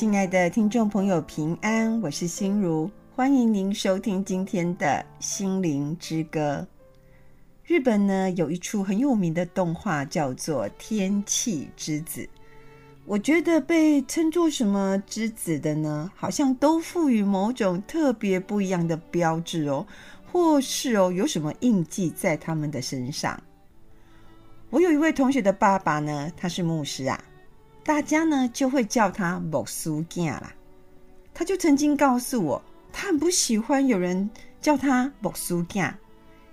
亲爱的听众朋友，平安，我是心如，欢迎您收听今天的心灵之歌。日本呢，有一出很有名的动画叫做《天气之子》，我觉得被称作什么之子的呢，好像都赋予某种特别不一样的标志哦，或是哦有什么印记在他们的身上。我有一位同学的爸爸呢，他是牧师啊。大家呢就会叫他牧师囝啦。他就曾经告诉我，他很不喜欢有人叫他牧师囝，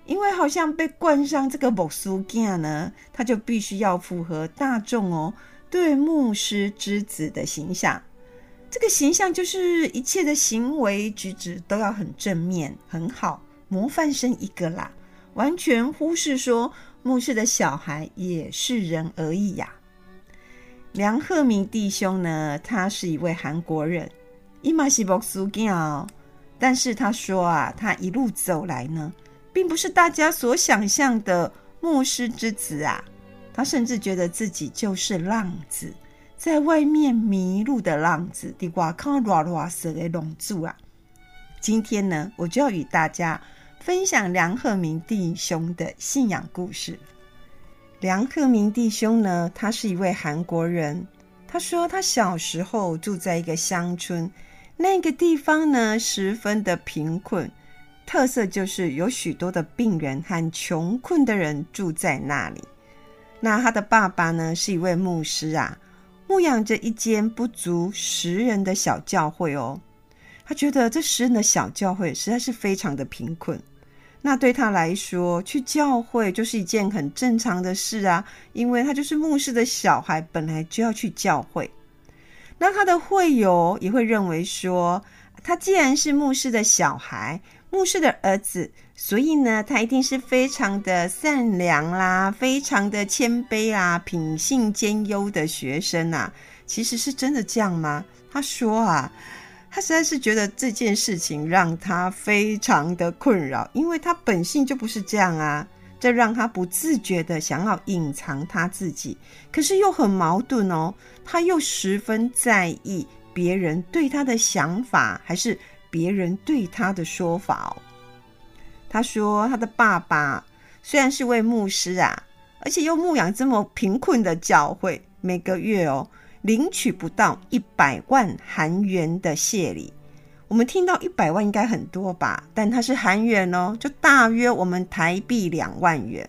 因为好像被冠上这个牧师囝呢，他就必须要符合大众哦对牧师之子的形象。这个形象就是一切的行为举止都要很正面、很好，模范生一个啦，完全忽视说牧师的小孩也是人而已呀。梁鹤鸣弟兄呢，他是一位韩国人，伊玛是牧师囝哦。但是他说啊，他一路走来呢，并不是大家所想象的牧师之子啊。他甚至觉得自己就是浪子，在外面迷路的浪子，地瓜看乱乱色的龙柱啊。今天呢，我就要与大家分享梁鹤鸣弟兄的信仰故事。梁克明弟兄呢，他是一位韩国人。他说，他小时候住在一个乡村，那个地方呢，十分的贫困，特色就是有许多的病人和穷困的人住在那里。那他的爸爸呢，是一位牧师啊，牧养着一间不足十人的小教会哦。他觉得这十人的小教会实在是非常的贫困。那对他来说，去教会就是一件很正常的事啊，因为他就是牧师的小孩，本来就要去教会。那他的会友也会认为说，他既然是牧师的小孩，牧师的儿子，所以呢，他一定是非常的善良啦，非常的谦卑啊，品性兼优的学生啊。其实是真的这样吗？他说啊。他实在是觉得这件事情让他非常的困扰，因为他本性就不是这样啊，这让他不自觉的想要隐藏他自己，可是又很矛盾哦，他又十分在意别人对他的想法，还是别人对他的说法。他说他的爸爸虽然是位牧师啊，而且又牧养这么贫困的教会，每个月哦。领取不到一百万韩元的谢礼，我们听到一百万应该很多吧？但它是韩元哦，就大约我们台币两万元。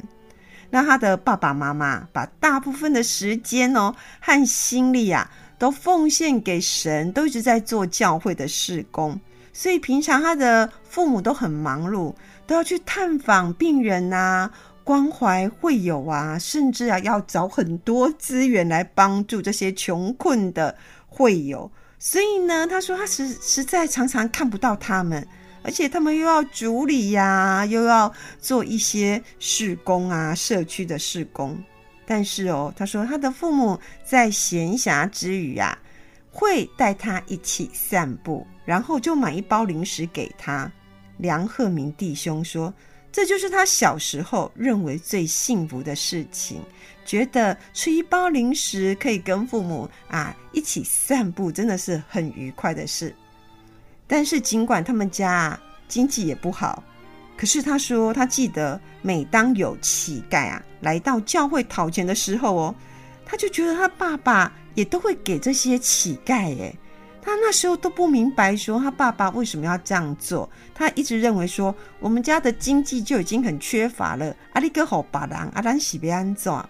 那他的爸爸妈妈把大部分的时间哦和心力啊，都奉献给神，都一直在做教会的事工，所以平常他的父母都很忙碌，都要去探访病人呐。关怀会友啊，甚至啊要找很多资源来帮助这些穷困的会友。所以呢，他说他实实在常常看不到他们，而且他们又要主理呀、又要做一些事工啊，社区的事工。但是哦，他说他的父母在闲暇之余啊，会带他一起散步，然后就买一包零食给他。梁鹤明弟兄说。这就是他小时候认为最幸福的事情，觉得吃一包零食可以跟父母啊一起散步，真的是很愉快的事。但是尽管他们家经济也不好，可是他说他记得，每当有乞丐啊来到教会讨钱的时候哦，他就觉得他爸爸也都会给这些乞丐诶。他那时候都不明白，说他爸爸为什么要这样做。他一直认为说，我们家的经济就已经很缺乏了。阿里哥好巴郎，阿兰喜别安做。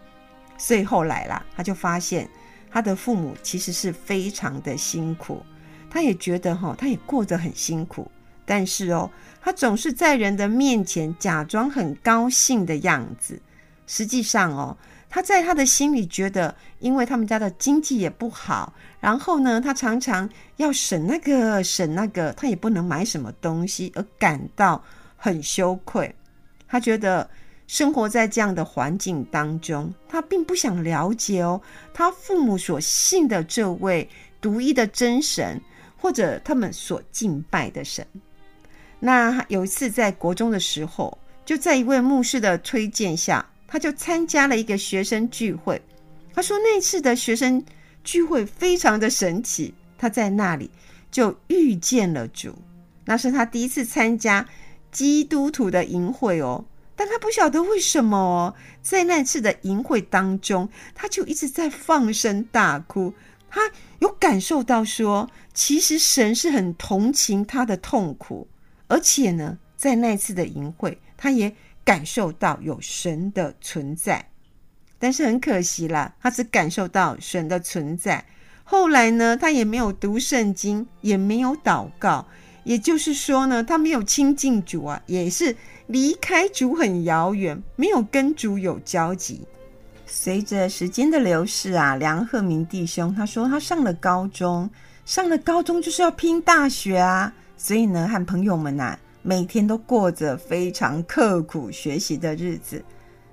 所以后来啦，他就发现他的父母其实是非常的辛苦。他也觉得哈，他也过得很辛苦。但是哦，他总是在人的面前假装很高兴的样子。实际上哦。他在他的心里觉得，因为他们家的经济也不好，然后呢，他常常要省那个省那个，他也不能买什么东西，而感到很羞愧。他觉得生活在这样的环境当中，他并不想了解哦，他父母所信的这位独一的真神，或者他们所敬拜的神。那有一次在国中的时候，就在一位牧师的推荐下。他就参加了一个学生聚会，他说那次的学生聚会非常的神奇，他在那里就遇见了主。那是他第一次参加基督徒的营会哦，但他不晓得为什么哦，在那次的营会当中，他就一直在放声大哭。他有感受到说，其实神是很同情他的痛苦，而且呢，在那次的营会，他也感受到有神的存在。但是很可惜啦，他只感受到神的存在。后来呢，他也没有读圣经，也没有祷告，也就是说呢，他没有亲近主啊，也是离开主很遥远，没有跟主有交集。随着时间的流逝啊，梁鹤明弟兄他说，他上了高中，上了高中就是要拼大学啊，所以呢，和朋友们呐、每天都过着非常刻苦学习的日子。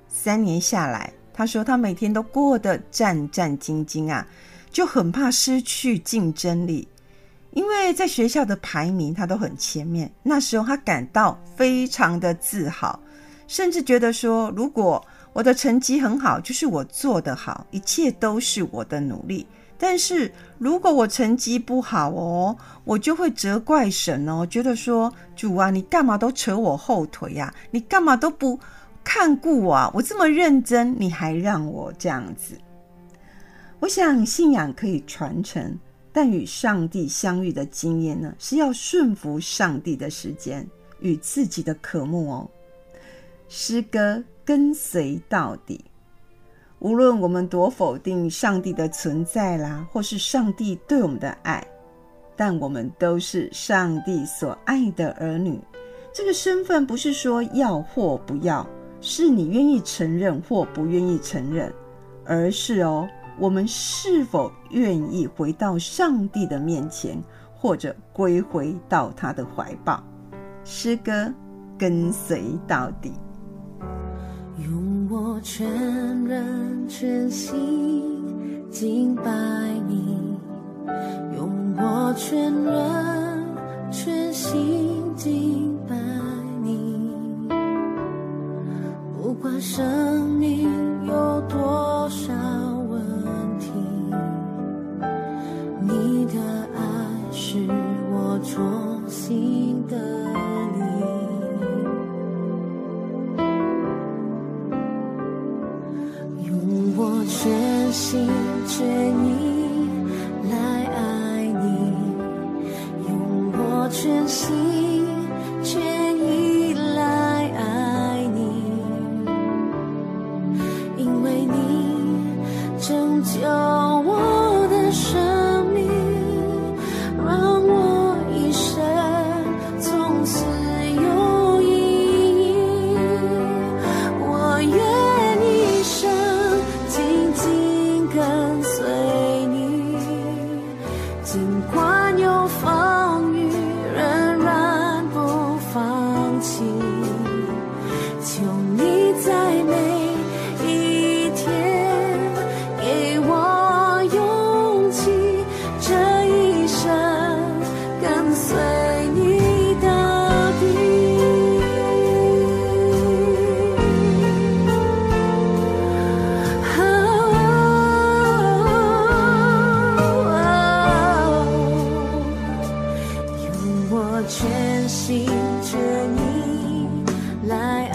三年下来。他说：“他每天都过得战战兢兢啊，就很怕失去竞争力，因为在学校的排名他都很前面。那时候他感到非常的自豪，甚至觉得说，如果我的成绩很好，就是我做得好，一切都是我的努力。但是如果我成绩不好哦，我就会责怪神哦，觉得说，主啊，你干嘛都扯我后腿呀？你干嘛都不？”看顾我啊！我这么认真，你还让我这样子？我想信仰可以传承，但与上帝相遇的经验呢，是要顺服上帝的时间与自己的渴慕哦。诗歌跟随到底，无论我们多否定上帝的存在啦，或是上帝对我们的爱，但我们都是上帝所爱的儿女。这个身份不是说要或不要。是你愿意承认或不愿意承认，而是哦，我们是否愿意回到上帝的面前，或者归回到他的怀抱？诗歌跟随到底，用我全人全心敬拜你，用我全人全心敬拜。不管生命有多少问题，你的爱是我重新的力，用我全心全意来爱你，用我全心。我全心全意来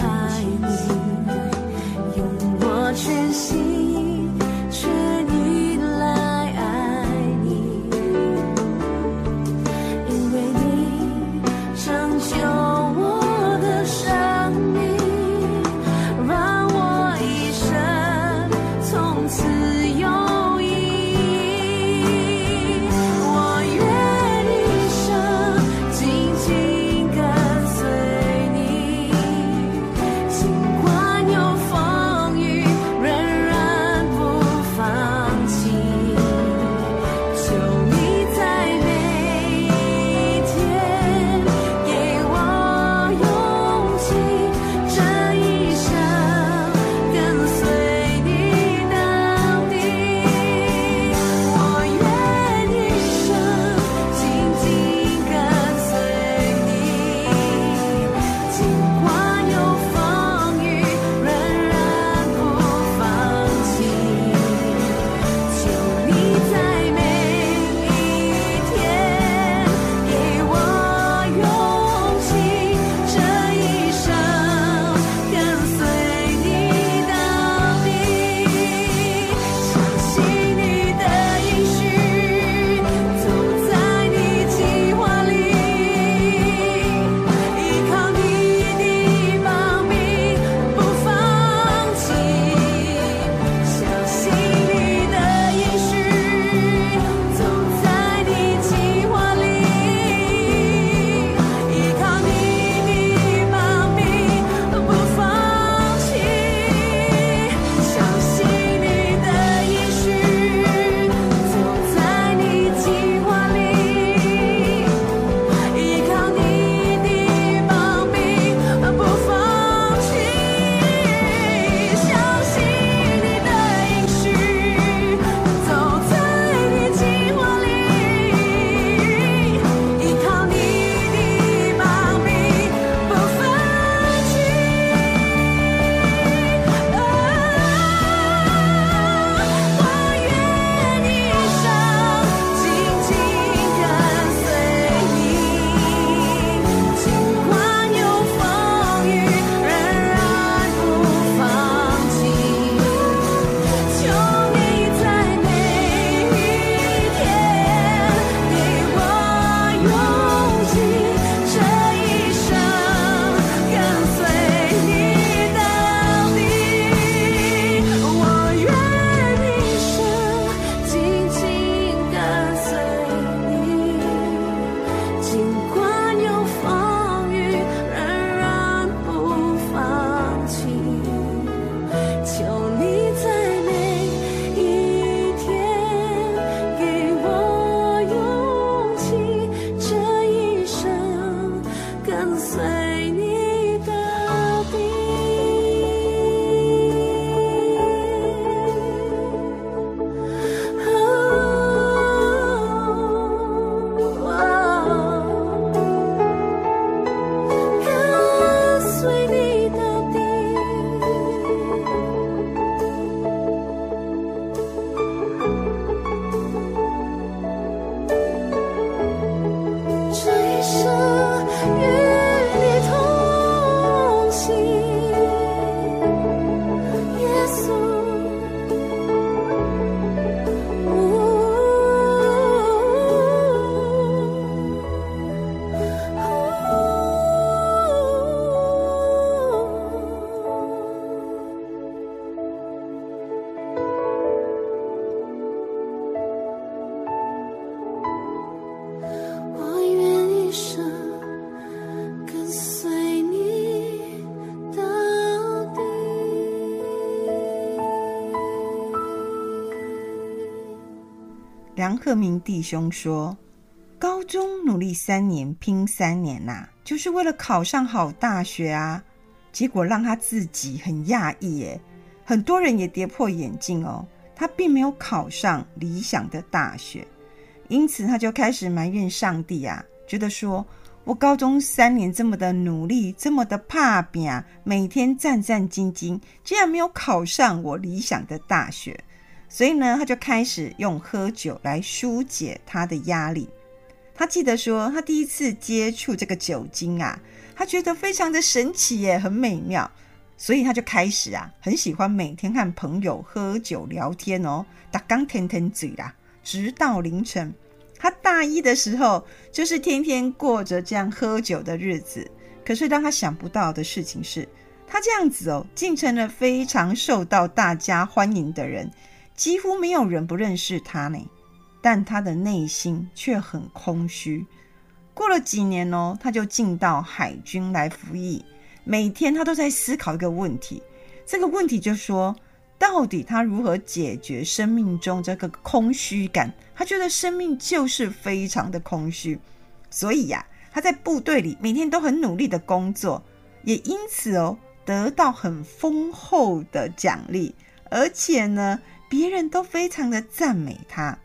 梁赫明弟兄说，高中努力三年，拼三年呐、啊，就是为了考上好大学啊。结果让他自己很讶异耶，很多人也跌破眼镜哦。他并没有考上理想的大学，因此他就开始埋怨上帝啊，觉得说我高中三年这么的努力，这么的怕拼，每天战战兢兢，竟然没有考上我理想的大学。所以呢，他就开始用喝酒来疏解他的压力。他记得说，他第一次接触这个酒精啊。他觉得非常的神奇耶，很美妙，所以他就开始啊，很喜欢每天和朋友喝酒聊天哦，打刚天天嘴啦，直到凌晨。他大一的时候，就是天天过着这样喝酒的日子。可是让他想不到的事情是，他这样子哦，竟成了非常受到大家欢迎的人，几乎没有人不认识他呢。但他的内心却很空虚。过了几年哦，他就进到海军来服役。每天他都在思考一个问题，这个问题就说，到底他如何解决生命中这个空虚感？他觉得生命就是非常的空虚，所以呀，他在部队里每天都很努力的工作，也因此哦，得到很丰厚的奖励，而且呢，别人都非常的赞美他。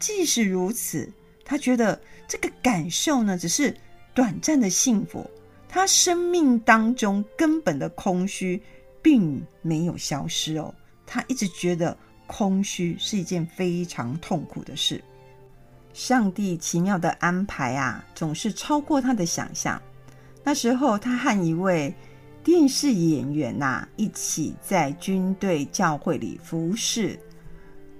即使如此，他觉得。这个感受呢，只是短暂的幸福。他生命当中根本的空虚并没有消失哦。他一直觉得空虚是一件非常痛苦的事。上帝奇妙的安排啊，总是超过他的想象。那时候，他和一位电视演员呐、啊，一起在军队教会里服侍。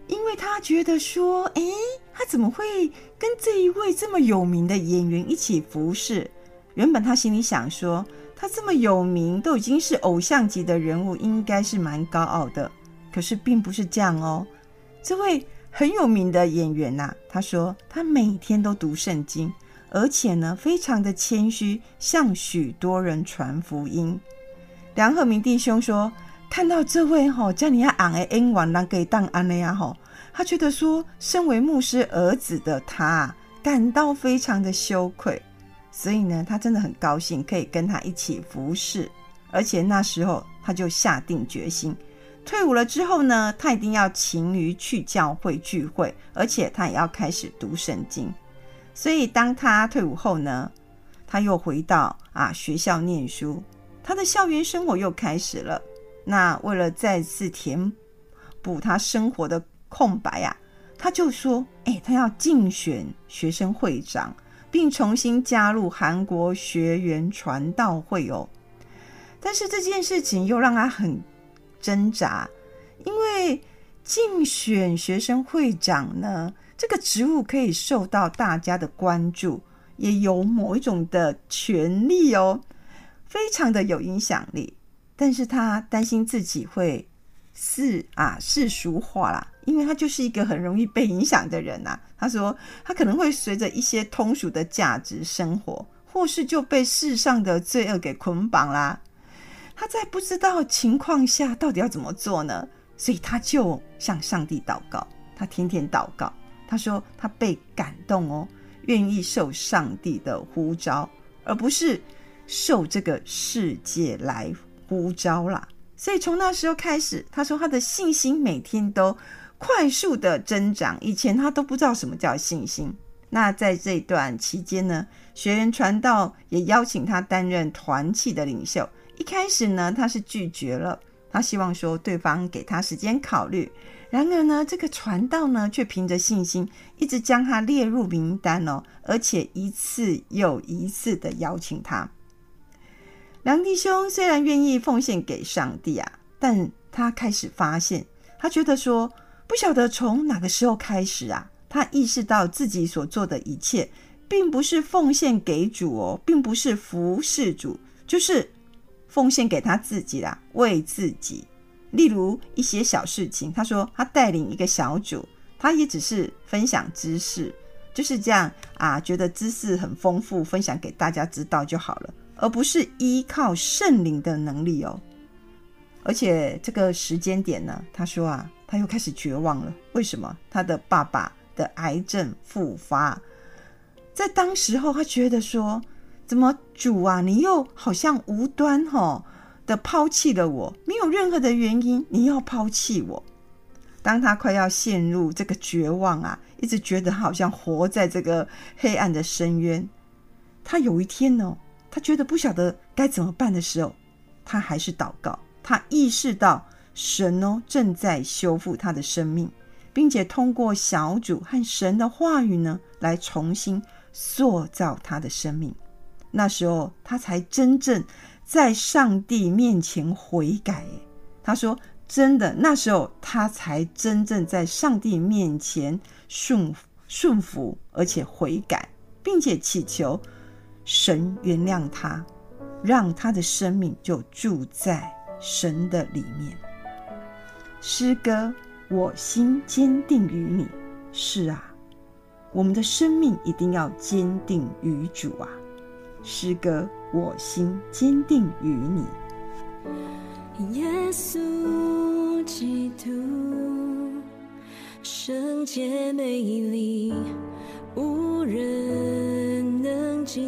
因为他觉得说，诶，他怎么会跟这一位这么有名的演员一起服侍？原本他心里想说，他这么有名，都已经是偶像级的人物，应该是蛮高傲的。可是并不是这样哦。这位很有名的演员呐、啊，他说他每天都读圣经，而且呢，非常的谦虚，向许多人传福音。梁赫明弟兄说，看到这位吼，叫你要昂的恩王，让给当安的呀吼。他觉得说，身为牧师儿子的他感到非常的羞愧，所以呢，他真的很高兴可以跟他一起服侍，而且那时候他就下定决心，退伍了之后呢，他一定要勤于去教会聚会，而且他也要开始读圣经。所以当他退伍后呢，他又回到啊学校念书，他的校园生活又开始了。那为了再次填补他生活的空白呀、他就说：“哎，他要竞选学生会长，并重新加入韩国学员传道会哦。”但是这件事情又让他很挣扎，因为竞选学生会长呢，这个职务可以受到大家的关注，也有某一种的权利哦，非常的有影响力。但是他担心自己会世啊世俗化啦。因为他就是一个很容易被影响的人呐、啊，他说他可能会随着一些通俗的价值生活，或是就被世上的罪恶给捆绑啦。他在不知道情况下到底要怎么做呢？所以他就向上帝祷告，他天天祷告。他说他被感动哦，愿意受上帝的呼召，而不是受这个世界来呼召啦。所以从那时候开始，他说他的信心每天都。快速的增长，以前他都不知道什么叫信心。那在这段期间呢，学员传道也邀请他担任团契的领袖。一开始呢，他是拒绝了，他希望说对方给他时间考虑。然而呢，这个传道呢，却凭着信心，一直将他列入名单哦，而且一次又一次的邀请他。梁弟兄虽然愿意奉献给上帝啊，但他开始发现，他觉得说。不晓得从哪个时候开始啊，他意识到自己所做的一切，并不是奉献给主哦，并不是服侍主，就是奉献给他自己啦，为自己。例如一些小事情，他说他带领一个小组，他也只是分享知识，就是这样啊，觉得知识很丰富，分享给大家知道就好了，而不是依靠圣灵的能力哦。而且这个时间点呢，他说啊。他又开始绝望了。为什么？他的爸爸的癌症复发。在当时候，他觉得说：“怎么主啊，你又好像无端吼抛弃了我，没有任何的原因，你要抛弃我。”当他快要陷入这个绝望啊，一直觉得好像活在这个黑暗的深渊。他有一天呢，他觉得不晓得该怎么办的时候，他还是祷告。他意识到神哦正在修复他的生命，并且通过小组和神的话语呢，来重新塑造他的生命。那时候他才真正在上帝面前悔改。他说。真的，那时候他才真正在上帝面前顺顺服，而且悔改，并且祈求神原谅他，让他的生命就住在神的里面。诗歌，我心坚定于你。是啊，我们的生命一定要坚定于主啊。诗歌，我心坚定于你。耶稣基督，圣洁美丽，无人能及，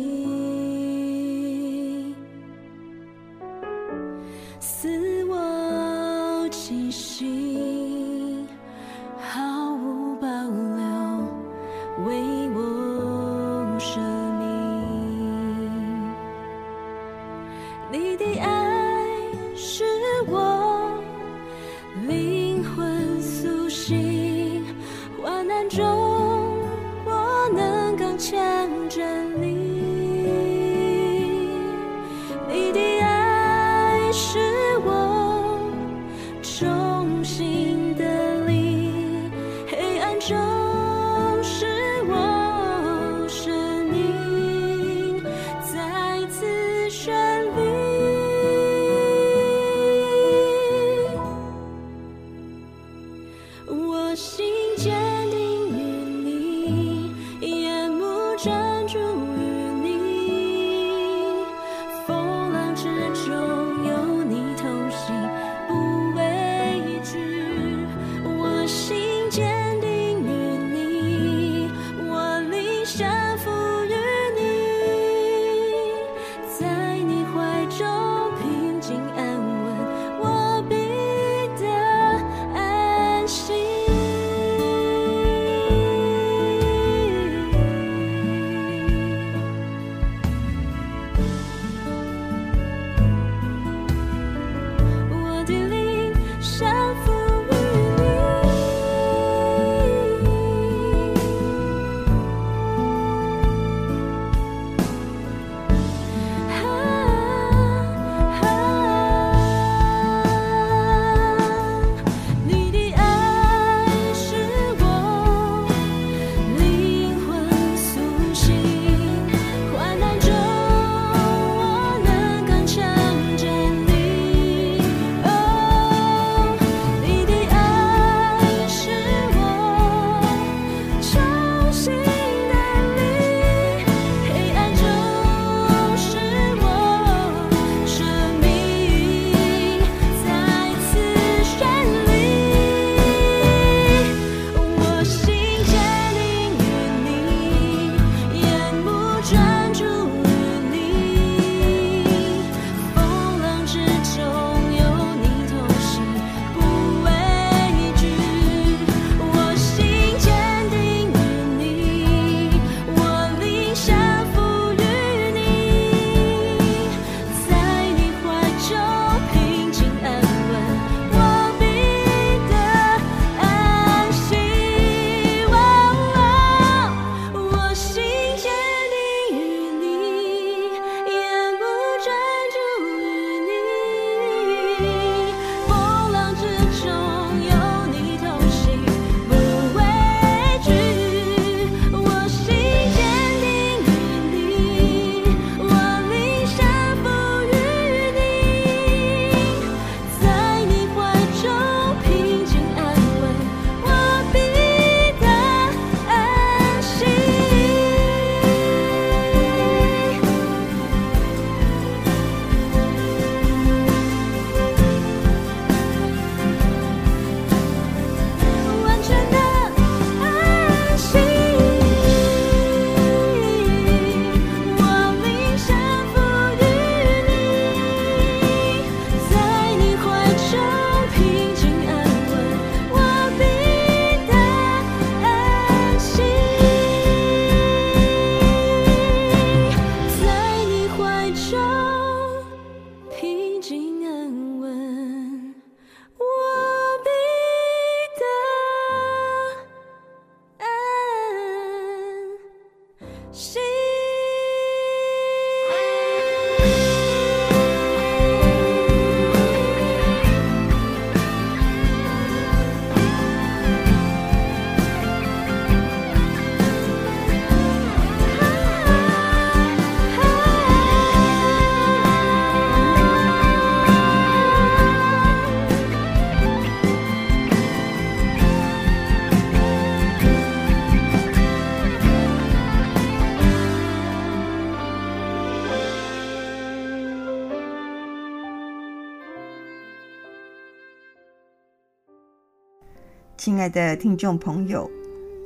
的听众朋友，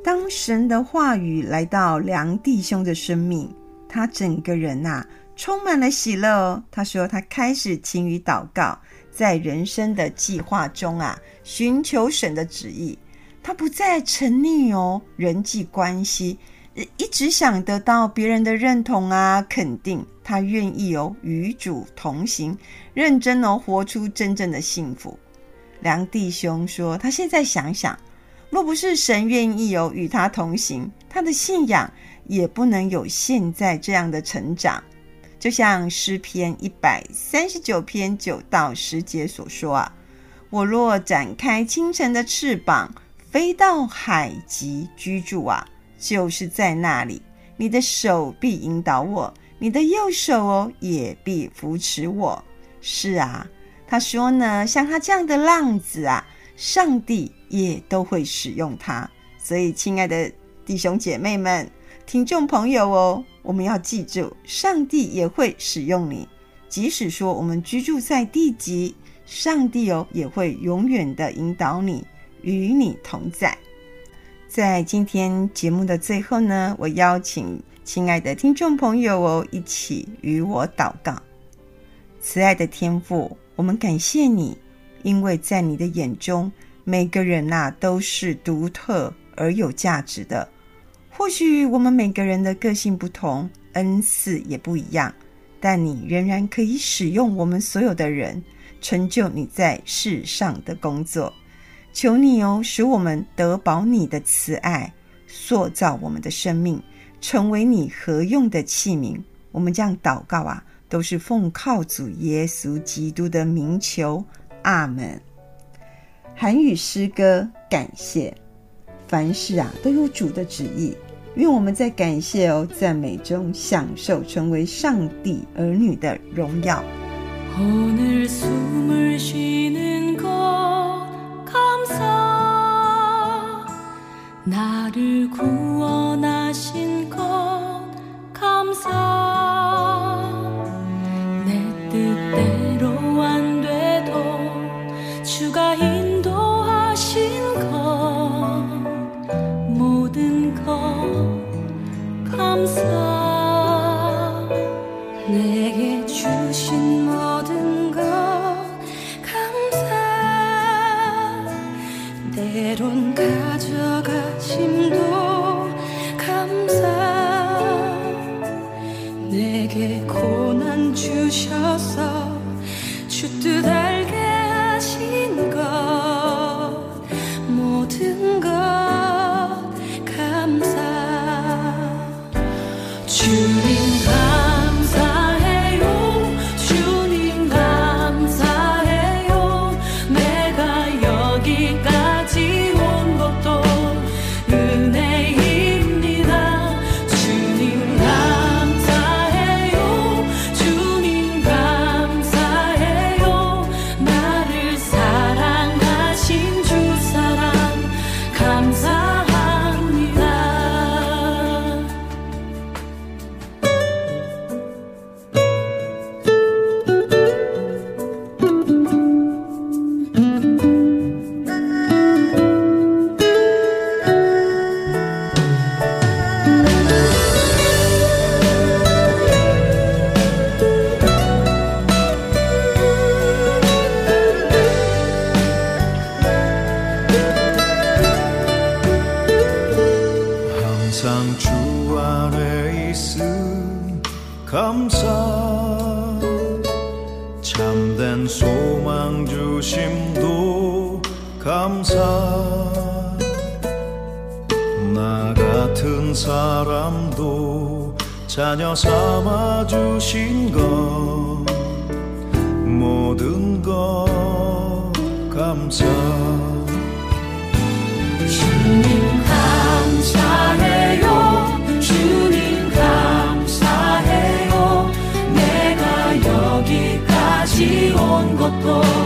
当神的话语来到梁弟兄的生命，他整个人呐、充满了喜乐哦。他说他开始勤于祷告，在人生的计划中啊寻求神的旨意。他不再沉溺哦人际关系，一直想得到别人的认同啊肯定。他愿意哦与主同行，认真哦活出真正的幸福。梁弟兄说：“他现在想想，若不是神愿意有与他同行，他的信仰也不能有现在这样的成长。就像诗篇一百三十九篇九到十节所说啊，我若展开清晨的翅膀，飞到海极居住啊，就是在那里，你的手必引导我，你的右手哦也必扶持我。是啊。”他说呢，像他这样的浪子啊，上帝也都会使用它。所以，亲爱的弟兄姐妹们、听众朋友哦，我们要记住，上帝也会使用你。即使说我们居住在地极，上帝哦也会永远的引导你，与你同在。在今天节目的最后呢，我邀请亲爱的听众朋友哦，一起与我祷告。慈爱的天父。我们感谢你，因为在你的眼中，每个人呐、都是独特而有价值的。或许我们每个人的个性不同，恩赐也不一样，但你仍然可以使用我们所有的人，成就你在世上的工作。求你哦，使我们得饱你的慈爱，塑造我们的生命，成为你合用的器皿。我们这样祷告啊。都是奉靠主耶稣基督的名求，阿门。韩语诗歌《感谢》。凡事啊，都有主的旨意。愿我们在感谢哦赞美中，享受成为上帝儿女的荣耀。 모든 것 감사. 내게 주신 모든 것 감사. 때론 가져가심도 감사. 내게 고난 주셔서 todo.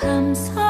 감사